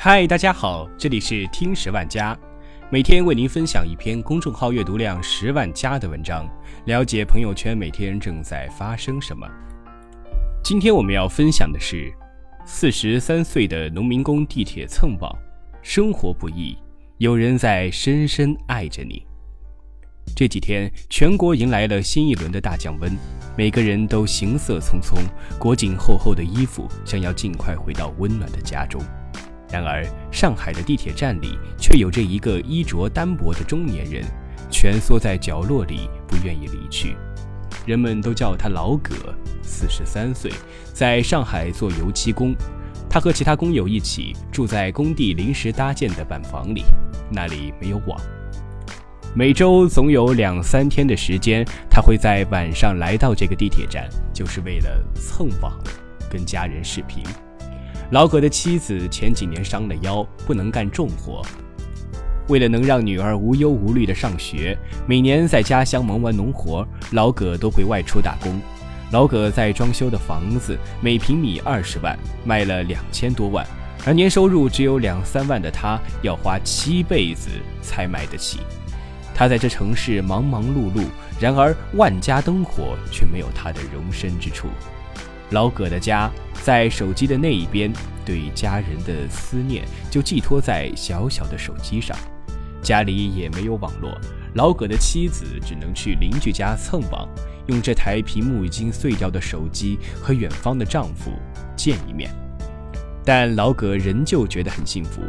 嗨，大家好，这里是听十万加，每天为您分享一篇公众号阅读量十万加的文章，了解朋友圈每天正在发生什么。今天我们要分享的是，四十三岁的农民工地铁蹭网，生活不易，有人在深深爱着你。这几天，全国迎来了新一轮的大降温，每个人都行色匆匆，裹紧厚厚的衣服，想要尽快回到温暖的家中。然而，上海的地铁站里却有着一个衣着单薄的中年人，蜷缩在角落里，不愿意离去。人们都叫他老葛，四十三岁，在上海做油漆工。他和其他工友一起住在工地临时搭建的板房里，那里没有网。每周总有两三天的时间，他会在晚上来到这个地铁站，就是为了蹭网，跟家人视频。老葛的妻子前几年伤了腰，不能干重活。为了能让女儿无忧无虑的上学，每年在家乡忙完农活，老葛都会外出打工。老葛在装修的房子，每平米二十万，卖了两千多万，而年收入只有两三万的他，要花七辈子才买得起。他在这城市忙忙碌碌，然而万家灯火却没有他的容身之处。老葛的家在手机的那一边，对家人的思念就寄托在小小的手机上。家里也没有网络，老葛的妻子只能去邻居家蹭网，用这台屏幕已经碎掉的手机和远方的丈夫见一面。但老葛仍旧觉得很幸福，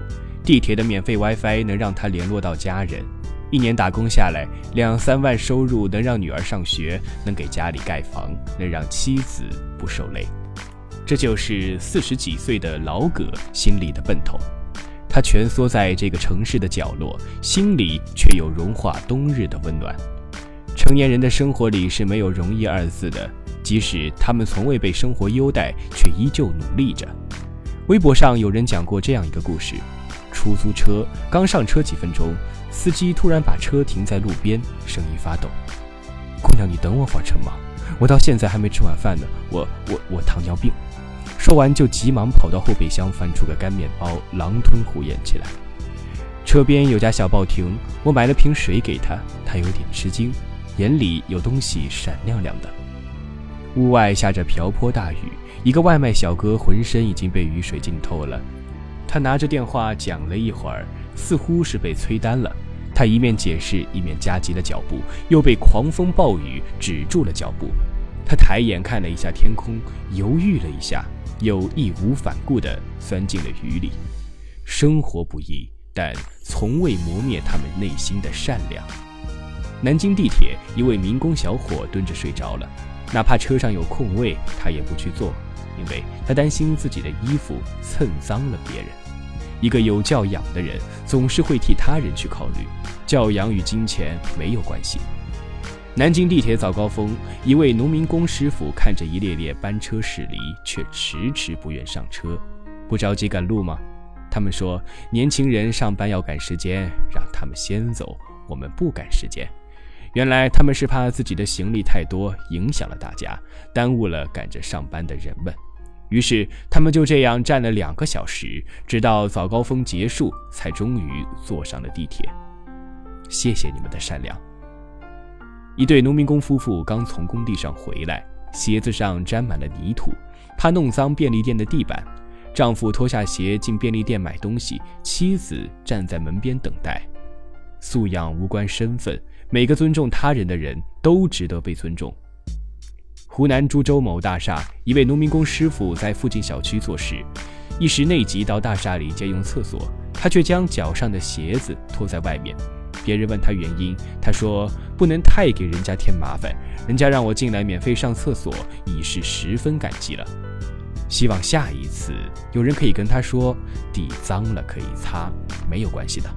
地铁的免费 WiFi 能让他联络到家人。一年打工下来，两三万收入能让女儿上学，能给家里盖房，能让妻子不受累。这就是四十几岁的老葛心里的奔头。他蜷缩在这个城市的角落，心里却有融化冬日的温暖。成年人的生活里是没有容易二字的，即使他们从未被生活优待，却依旧努力着。微博上有人讲过这样一个故事。出租车刚上车几分钟，司机突然把车停在路边，声音发抖：“姑娘，你等我会儿成吗？我到现在还没吃晚饭呢，我我我糖尿病。”说完就急忙跑到后备箱翻出个干面包，狼吞虎咽起来。车边有家小报亭，我买了瓶水给他，他有点吃惊，眼里有东西闪亮亮的。屋外下着瓢泼大雨，一个外卖小哥浑身已经被雨水浸透了。他拿着电话讲了一会儿，似乎是被催单了。他一面解释，一面加急了脚步，又被狂风暴雨止住了脚步。他抬眼看了一下天空，犹豫了一下，又义无反顾地钻进了雨里。生活不易，但从未磨灭他们内心的善良。南京地铁一位民工小伙蹲着睡着了，哪怕车上有空位，他也不去坐。因为他担心自己的衣服蹭脏了别人。一个有教养的人总是会替他人去考虑，教养与金钱没有关系。南京地铁早高峰，一位农民工师傅看着一列列班车驶离，却迟迟不愿上车。不着急赶路吗？他们说，年轻人上班要赶时间，让他们先走，我们不赶时间。原来他们是怕自己的行李太多，影响了大家，耽误了赶着上班的人们。于是他们就这样站了两个小时，直到早高峰结束，才终于坐上了地铁。谢谢你们的善良。一对农民工夫妇刚从工地上回来，鞋子上沾满了泥土，怕弄脏便利店的地板。丈夫脱下鞋进便利店买东西，妻子站在门边等待。素养无关身份，每个尊重他人的人都值得被尊重。湖南株洲某大厦，一位农民工师傅在附近小区做事，一时内急到大厦里借用厕所，他却将脚上的鞋子脱在外面。别人问他原因，他说不能太给人家添麻烦，人家让我进来免费上厕所，已是十分感激了。希望下一次有人可以跟他说，地脏了可以擦，没有关系的。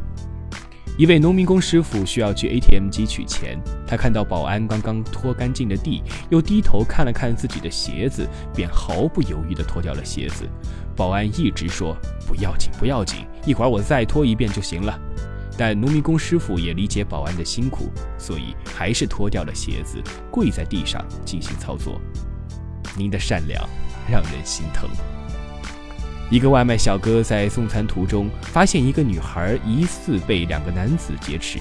一位农民工师傅需要去 ATM 机取钱，他看到保安刚刚拖干净的地，又低头看了看自己的鞋子，便毫不犹豫地脱掉了鞋子。保安一直说不要紧，不要紧，一会儿我再拖一遍就行了。但农民工师傅也理解保安的辛苦，所以还是脱掉了鞋子，跪在地上进行操作。您的善良让人心疼。一个外卖小哥在送餐途中发现一个女孩疑似被两个男子劫持，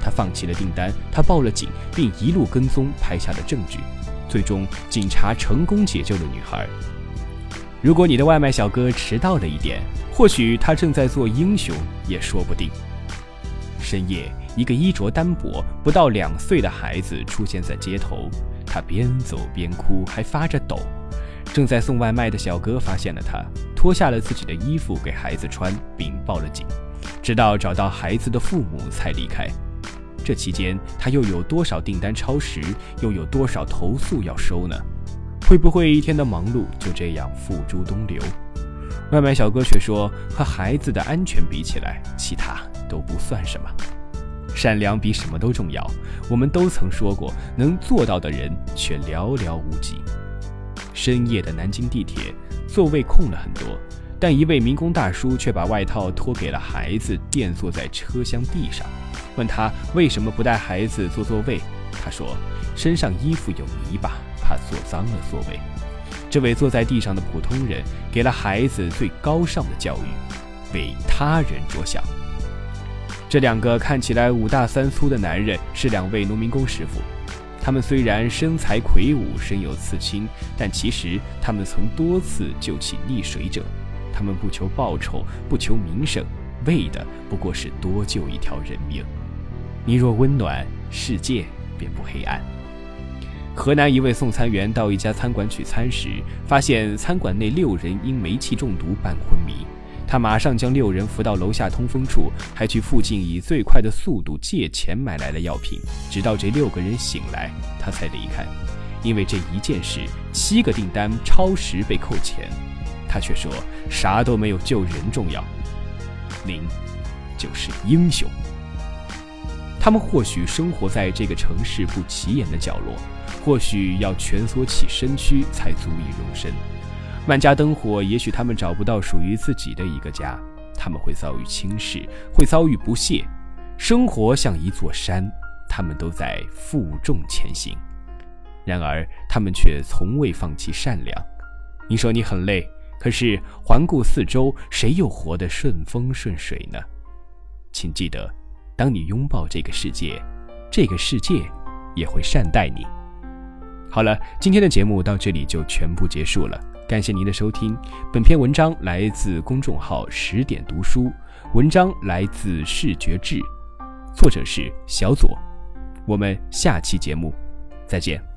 他放弃了订单，他报了警，并一路跟踪拍下了证据。最终，警察成功解救了女孩。如果你的外卖小哥迟到了一点，或许他正在做英雄，也说不定。深夜，一个衣着单薄、不到两岁的孩子出现在街头，他边走边哭，还发着抖。正在送外卖的小哥发现了他，脱下了自己的衣服给孩子穿，并报了警，直到找到孩子的父母才离开。这期间，他又有多少订单超时，又有多少投诉要收呢？会不会一天的忙碌就这样付诸东流？外卖小哥却说，和孩子的安全比起来，其他都不算什么。善良比什么都重要。我们都曾说过，能做到的人却寥寥无几。深夜的南京地铁，座位空了很多，但一位民工大叔却把外套脱给了孩子，垫坐在车厢地上。问他为什么不带孩子坐座位，他说身上衣服有泥巴，怕坐脏了座位。这位坐在地上的普通人给了孩子最高尚的教育，为他人着想。这两个看起来五大三粗的男人是两位农民工师傅。他们虽然身材魁梧、身有刺青，但其实他们曾多次救起溺水者。他们不求报酬，不求名声，为的不过是多救一条人命。你若温暖，世界便不黑暗。河南一位送餐员到一家餐馆取餐时，发现餐馆内六人因煤气中毒半昏迷。他马上将六人扶到楼下通风处，还去附近以最快的速度借钱买来了药品，直到这六个人醒来，他才离开。因为这一件事，七个订单超时被扣钱，他却说啥都没有救人重要。您就是英雄。他们或许生活在这个城市不起眼的角落，或许要蜷缩起身躯才足以容身。万家灯火，也许他们找不到属于自己的一个家，他们会遭遇轻视，会遭遇不屑。生活像一座山，他们都在负重前行，然而他们却从未放弃善良。你说你很累，可是环顾四周，谁又活得顺风顺水呢？请记得，当你拥抱这个世界，这个世界也会善待你。好了，今天的节目到这里就全部结束了。感谢您的收听，本篇文章来自公众号十点读书，文章来自视觉志，作者是小左。我们下期节目再见。